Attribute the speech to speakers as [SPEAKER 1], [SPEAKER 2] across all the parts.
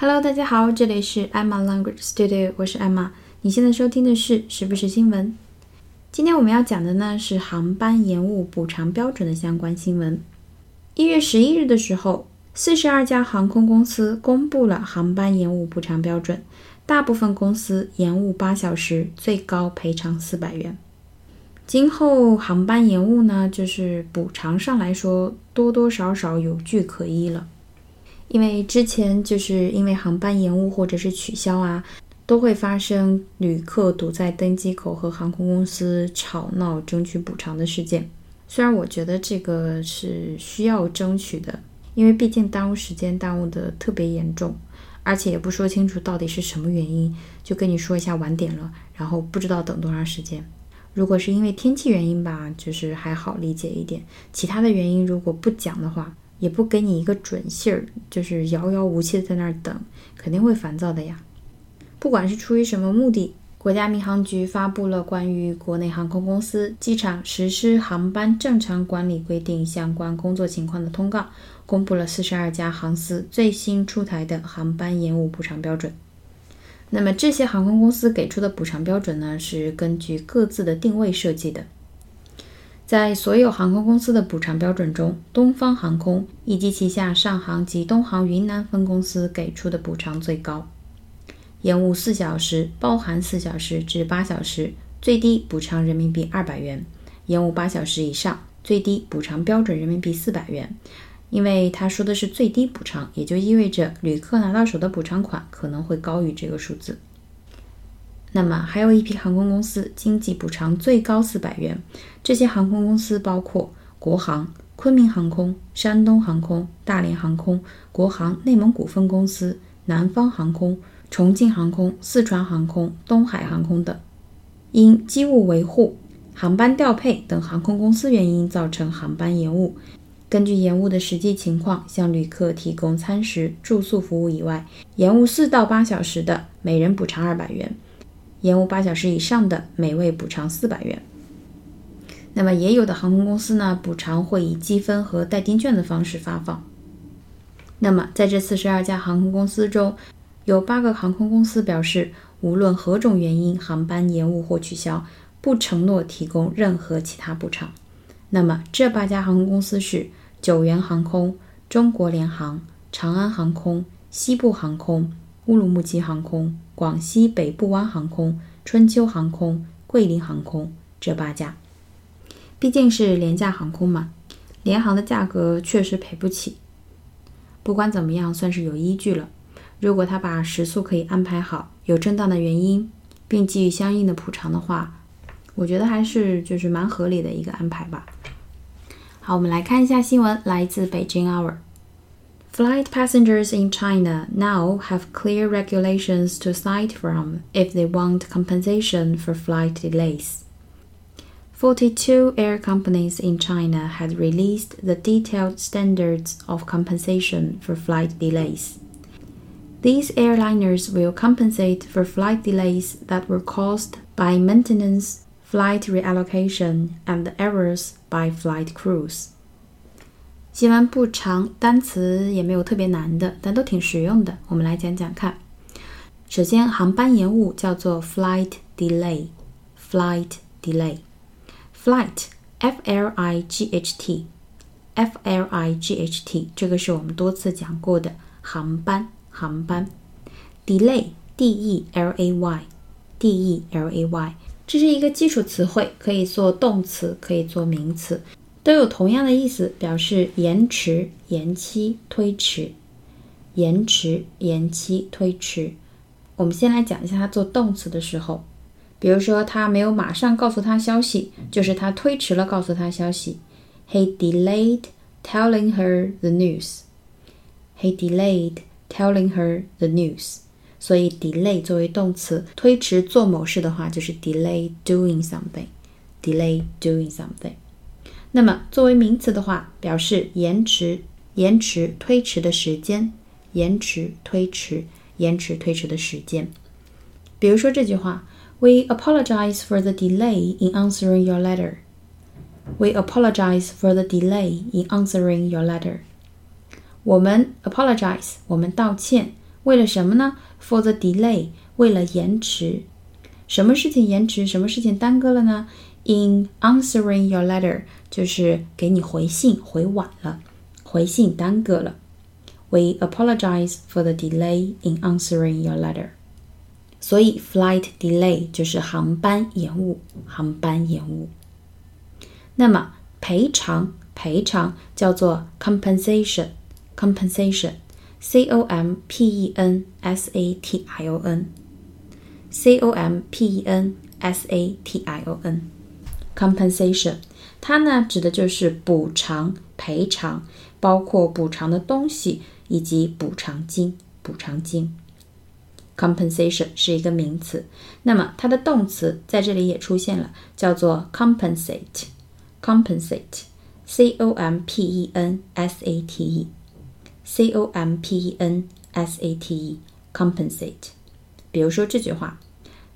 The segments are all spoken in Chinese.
[SPEAKER 1] Hello，大家好，这里是 Emma Language Studio，我是 Emma。你现在收听的是时不时新闻。今天我们要讲的呢是航班延误补偿标准的相关新闻。一月十一日的时候，四十二家航空公司公布了航班延误补偿标准，大部分公司延误八小时，最高赔偿四百元。今后航班延误呢，就是补偿上来说，多多少少有据可依了。因为之前就是因为航班延误或者是取消啊，都会发生旅客堵在登机口和航空公司吵闹争取补偿的事件。虽然我觉得这个是需要争取的，因为毕竟耽误时间耽误的特别严重，而且也不说清楚到底是什么原因，就跟你说一下晚点了，然后不知道等多长时间。如果是因为天气原因吧，就是还好理解一点，其他的原因如果不讲的话。也不给你一个准信儿，就是遥遥无期的在那儿等，肯定会烦躁的呀。不管是出于什么目的，国家民航局发布了关于国内航空公司、机场实施航班正常管理规定相关工作情况的通告，公布了四十二家航司最新出台的航班延误补偿标准。那么这些航空公司给出的补偿标准呢，是根据各自的定位设计的。在所有航空公司的补偿标准中，东方航空以及旗下上航及东航云南分公司给出的补偿最高，延误四小时（包含四小时至八小时），最低补偿人民币二百元；延误八小时以上，最低补偿标准人民币四百元。因为他说的是最低补偿，也就意味着旅客拿到手的补偿款可能会高于这个数字。那么还有一批航空公司经济补偿最高四百元，这些航空公司包括国航、昆明航空、山东航空、大连航空、国航内蒙古分公司、南方航空、重庆航空、四川航空、东海航空等，因机务维护、航班调配等航空公司原因造成航班延误，根据延误的实际情况向旅客提供餐食、住宿服务以外，延误四到八小时的，每人补偿二百元。延误八小时以上的，每位补偿四百元。那么，也有的航空公司呢，补偿会以积分和代金券的方式发放。那么，在这四十二家航空公司中，有八个航空公司表示，无论何种原因，航班延误或取消，不承诺提供任何其他补偿。那么，这八家航空公司是九元航空、中国联航、长安航空、西部航空、乌鲁木齐航空。广西北部湾航空、春秋航空、桂林航空这八家，毕竟是廉价航空嘛，联航的价格确实赔不起。不管怎么样，算是有依据了。如果他把食宿可以安排好，有正当的原因，并给予相应的补偿的话，我觉得还是就是蛮合理的一个安排吧。好，我们来看一下新闻，来自北京 Hour。Flight passengers in China now have clear regulations to cite from if they want compensation for flight delays. 42 air companies in China had released the detailed standards of compensation for flight delays. These airliners will compensate for flight delays that were caused by maintenance, flight reallocation, and errors by flight crews. 新闻不长，单词也没有特别难的，但都挺实用的。我们来讲讲看。首先，航班延误叫做 flight delay，flight delay，flight，f l i g h t，f l i g h t，这个是我们多次讲过的航班，航班。delay，d e l a y，d e l a y，这是一个基础词汇，可以做动词，可以做名词。都有同样的意思，表示延迟、延期、推迟。延迟、延期、推迟。我们先来讲一下它做动词的时候，比如说他没有马上告诉他消息，就是他推迟了告诉他消息。He delayed telling her the news. He delayed telling her the news. 所以 delay 作为动词，推迟做某事的话，就是 delay doing something. Delay doing something. 那么作为名词的话，表示延迟、延迟、推迟的时间，延迟、推迟、延迟、推迟的时间。比如说这句话：We apologize for the delay in answering your letter. We apologize for the delay in answering your letter. 我们 apologize，我们道歉 为了什么呢？For the delay，为了延迟。 什么事情延迟？什么事情耽搁了呢？In answering your letter，就是给你回信回晚了，回信耽搁了。We apologize for the delay in answering your letter。所以 flight delay 就是航班延误，航班延误。那么赔偿，赔偿叫做 compensation，compensation，C-O-M-P-E-N-S-A-T-I-O-N n，c o m p e n s a t i o n，compensation，它呢指的就是补偿、赔偿，包括补偿的东西以及补偿金，补偿金。compensation 是一个名词，那么它的动词在这里也出现了，叫做 compensate，compensate，c o m p e n s a t e，c o m p e n s a t e，compensate。 比如说这句话，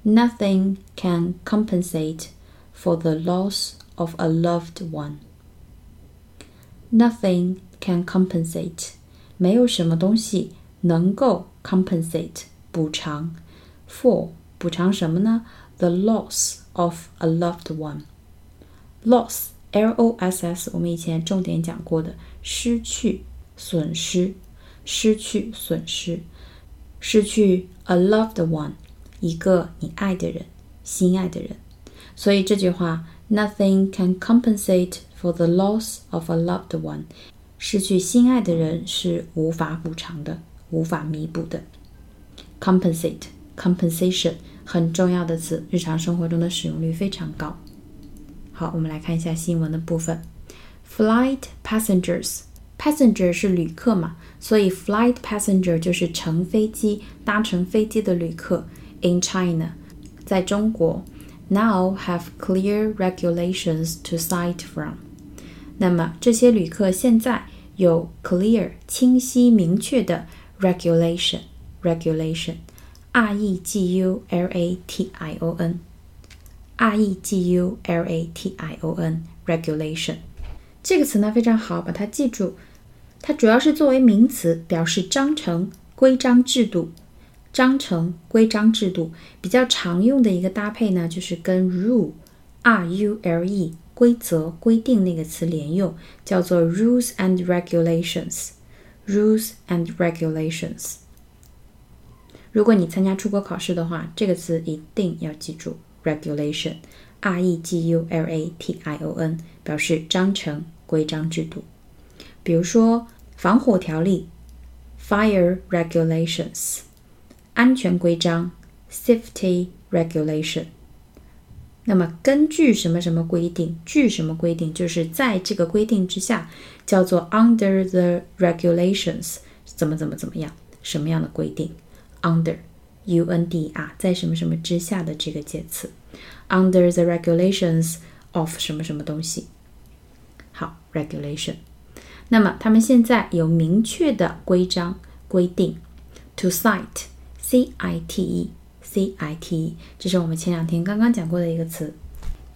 [SPEAKER 1] Nothing can compensate for the loss of a loved one. Nothing can compensate，没有什么东西能够 compensate。补偿，for 补偿什么呢？The loss of a loved one. Loss, L-O-S-S，我们以前重点讲过的，失去、损失、失去、损失、 失去 a loved one，一个你爱的人、心爱的人。所以这句话，Nothing can compensate for the loss of a loved one。失去心爱的人是无法补偿的，无法弥补的。compensate compensation 很重要的词，日常生活中的使用率非常高。好，我们来看一下新闻的部分。Flight passengers passenger 是旅客嘛，所以 flight passenger 就是乘飞机、搭乘飞机的旅客。In China，在中国，now have clear regulations to sight from。那么这些旅客现在有 clear 清晰明确的 regulation。regulation, r e g u l a t i o n, r e g u l a t i o n, regulation 这个词呢非常好，把它记住。 它主要是作为名词，表示章程、规章制度。章程、规章制度比较常用的一个搭配呢，就是跟 rule, r u l e 规则、规定那个词连用，叫做 rules and regulations, rules and regulations。如果你参加出国考试的话，这个词一定要记住：regulation，r e g u l a t i o n，表示章程、规章制度。比如说防火条例：fire regulations，安全规章：safety regulation。那么根据什么什么规定，据什么规定，就是在这个规定之下，叫做 under the regulations，怎么怎么怎么样，什么样的规定？under u n d 啊，在什么什么之下的这个介词，under the regulations of 什么什么东西。好，regulation。那么他们现在有明确的规章规定，to cite，c i t e，c i t e，这是我们前两天刚刚讲过的一个词，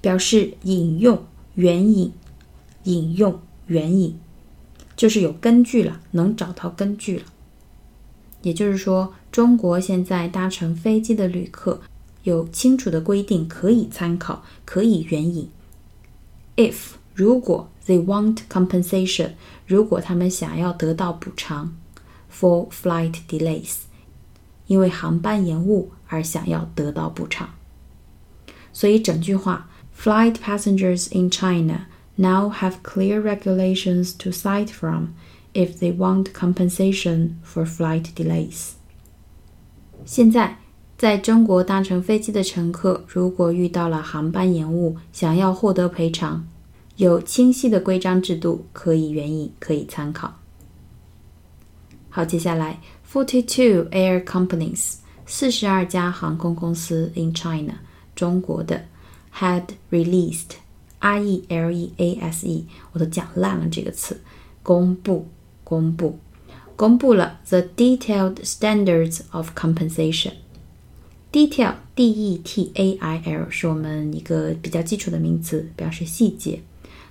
[SPEAKER 1] 表示引用、援引、引用、援引，就是有根据了，能找到根据了。也就是说，中国现在搭乘飞机的旅客有清楚的规定可以参考，可以援引。If 如果 they want compensation，如果他们想要得到补偿，for flight delays，因为航班延误而想要得到补偿。所以整句话，flight passengers in China now have clear regulations to cite from。if they want compensation for flight delays。现在，在中国搭乘飞机的乘客，如果遇到了航班延误，想要获得赔偿， 有清晰的规章制度可以援引，可以参考。好，接下来，forty-two air companies，四十二家航空公司 in China，中国的，had released，r e l e a s e，我都讲烂了这个词，公布。公布，公布了 the detailed standards of compensation。detail d e t a i l 是我们一个比较基础的名词，表示细节。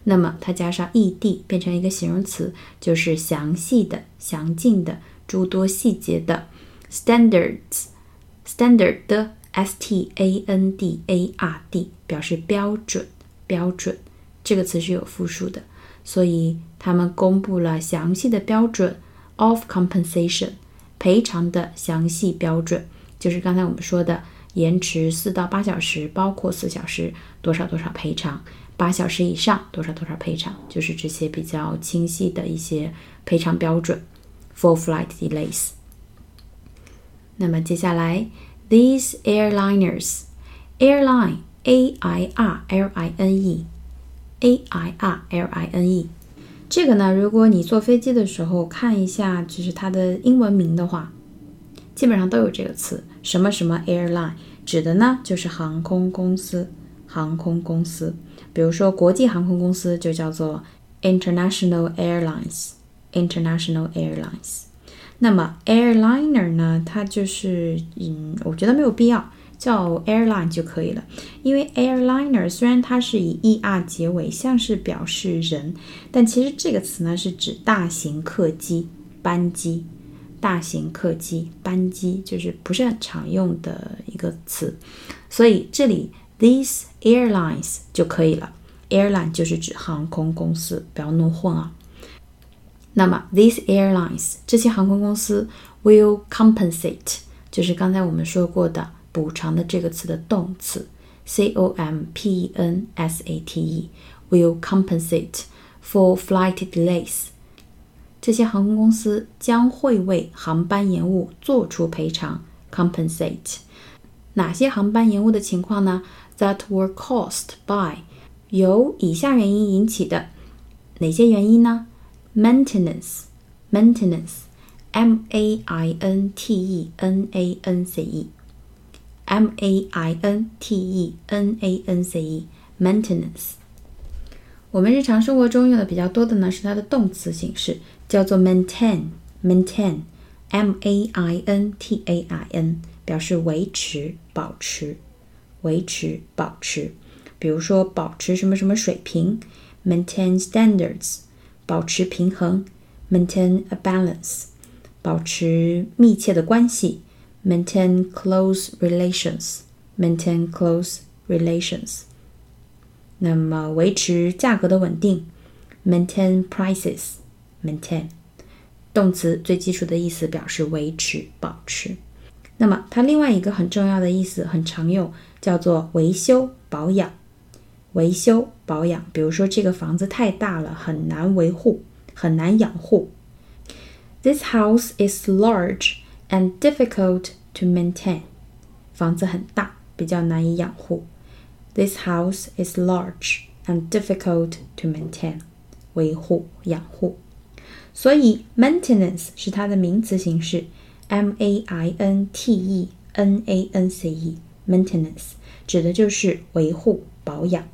[SPEAKER 1] 那么它加上 e d 变成一个形容词，就是详细的、详尽的、诸多细节的。Standards，standard 的 s t a n d a r d 表示标准，标准这个词是有复数的，所以他们公布了详细的标准 of compensation 赔偿的详细标准，就是刚才我们说的延迟四到八小时，包括四小时多少多少赔偿，八小时以上多少多少赔偿，就是这些比较清晰的一些赔偿标准 for flight delays。那么接下来，these airliners，airline a i r l i n e a i r l i n e，这个呢，如果你坐飞机的时候看一下，就是它的英文名的话，基本上都有这个词，什么什么 airline，指的呢就是航空公司，航空公司。比如说国际航空公司就叫做 international airlines，international airlines。那么 airliner 呢？它就是，嗯，我觉得没有必要叫 airline 就可以了，因为 airliner 虽然它是以 er 结尾，像是表示人，但其实这个词呢是指大型客机班机，大型客机班机就是不是很常用的一个词，所以这里 these airlines 就可以了，airline 就是指航空公司，不要弄混啊。那么，these airlines 这些航空公司 will compensate，就是刚才我们说过的补偿的这个词的动词，c o m p e n s a t e，will compensate for flight delays。这些航空公司将会为航班延误做出赔偿，compensate。哪些航班延误的情况呢？That were caused by 由以下原因引起的，哪些原因呢？maintenance maintenance m a i n t e n a n c e m a i n t e n a n c e maintenance 我们日常生活中用的比较多的呢是它的动词形式，叫做 maintain maintain m a i n t a i n 表示维持、保持、维持、保持。比如说保持什么什么水平，maintain standards。保持平衡，maintain a balance，保持密切的关系，maintain close relations，maintain close relations。那么维持价格的稳定，maintain prices，maintain。动词最基础的意思表示维持、保持。 那么它另外一个很重要的意思很常用，叫做维修、保养。维修保养，比如说这个房子太大了，很难维护，很难养护。This house is large and difficult to maintain。房子很大，比较难以养护。This house is large and difficult to maintain。维护、养护。所以 maintenance 是它的名词形式，m a i n t e n a n c e。maintenance 指的就是维护、保养。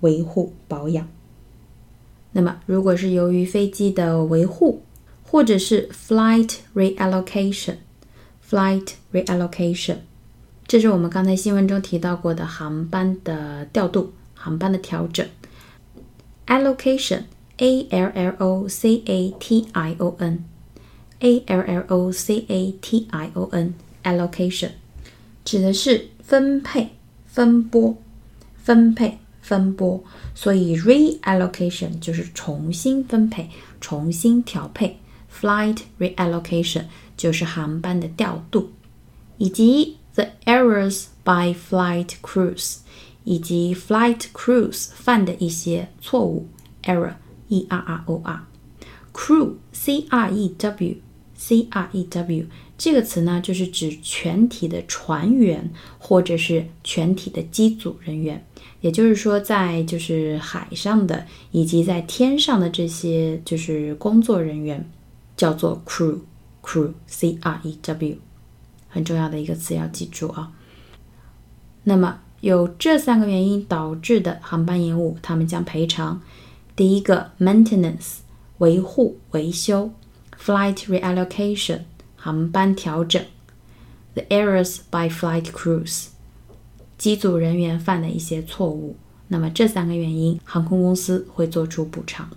[SPEAKER 1] 维护保养。那么，如果是由于飞机的维护，或者是 flight reallocation，flight reallocation，这是我们刚才新闻中提到过的航班的调度、航班的调整。allocation A L L O C A T I O N n，a l l o c a t i o n，allocation 指的是分配、分拨、分配。分拨，所以 reallocation 就是重新分配、重新调配；flight reallocation 就是航班的调度，以及 the errors by flight crews 以及 flight crews 犯的一些错误 error e r r o r crew c r e w c r e w 这个词呢，就是指全体的船员或者是全体的机组人员。也就是说，在就是海上的以及在天上的这些就是工作人员，叫做 crew，crew，c r e w，很重要的一个词要记住啊。那么有这三个原因导致的航班延误，他们将赔偿：第一个 maintenance，维护维修 ；flight reallocation，航班调整；the errors by flight crews。机组人员犯的一些错误，那么这三个原因，航空公司会做出补偿。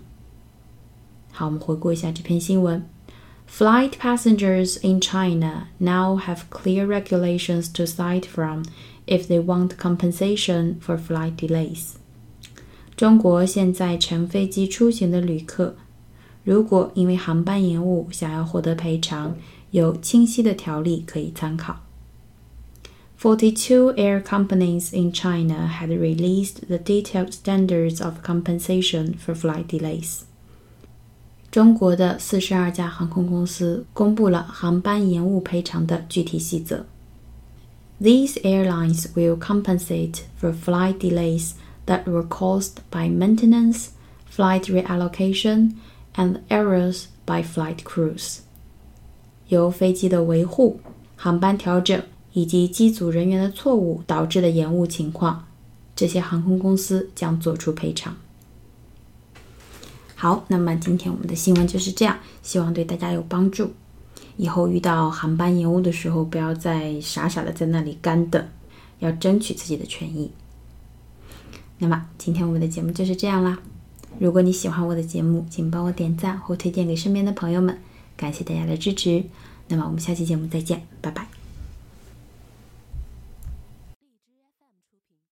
[SPEAKER 1] 好，我们回顾一下这篇新闻 Flight passengers in China now have clear regulations to cite from if they want compensation for flight delays. 中国现在乘飞机出行的旅客， 如果因为航班延误想要获得赔偿，有清晰的条例可以参考。Forty-two air companies in China had released the detailed standards of compensation for flight delays. 中国的四十二家航空公司公布了航班延误赔偿的具体细则。These airlines will compensate for flight delays that were caused by maintenance, flight reallocation, and errors by flight crews. 由飞机的维护、航班调整以及机组人员的错误导致的延误情况，这些航空公司将做出赔偿。好，那么今天我们的新闻就是这样，希望对大家有帮助。以后遇到航班延误的时候，不要再傻傻的在那里干等，要争取自己的权益。那么今天我们的节目就是这样啦。如果你喜欢我的节目，请帮我点赞或推荐给身边的朋友们，感谢大家的支持。那么我们下期节目再见，拜拜。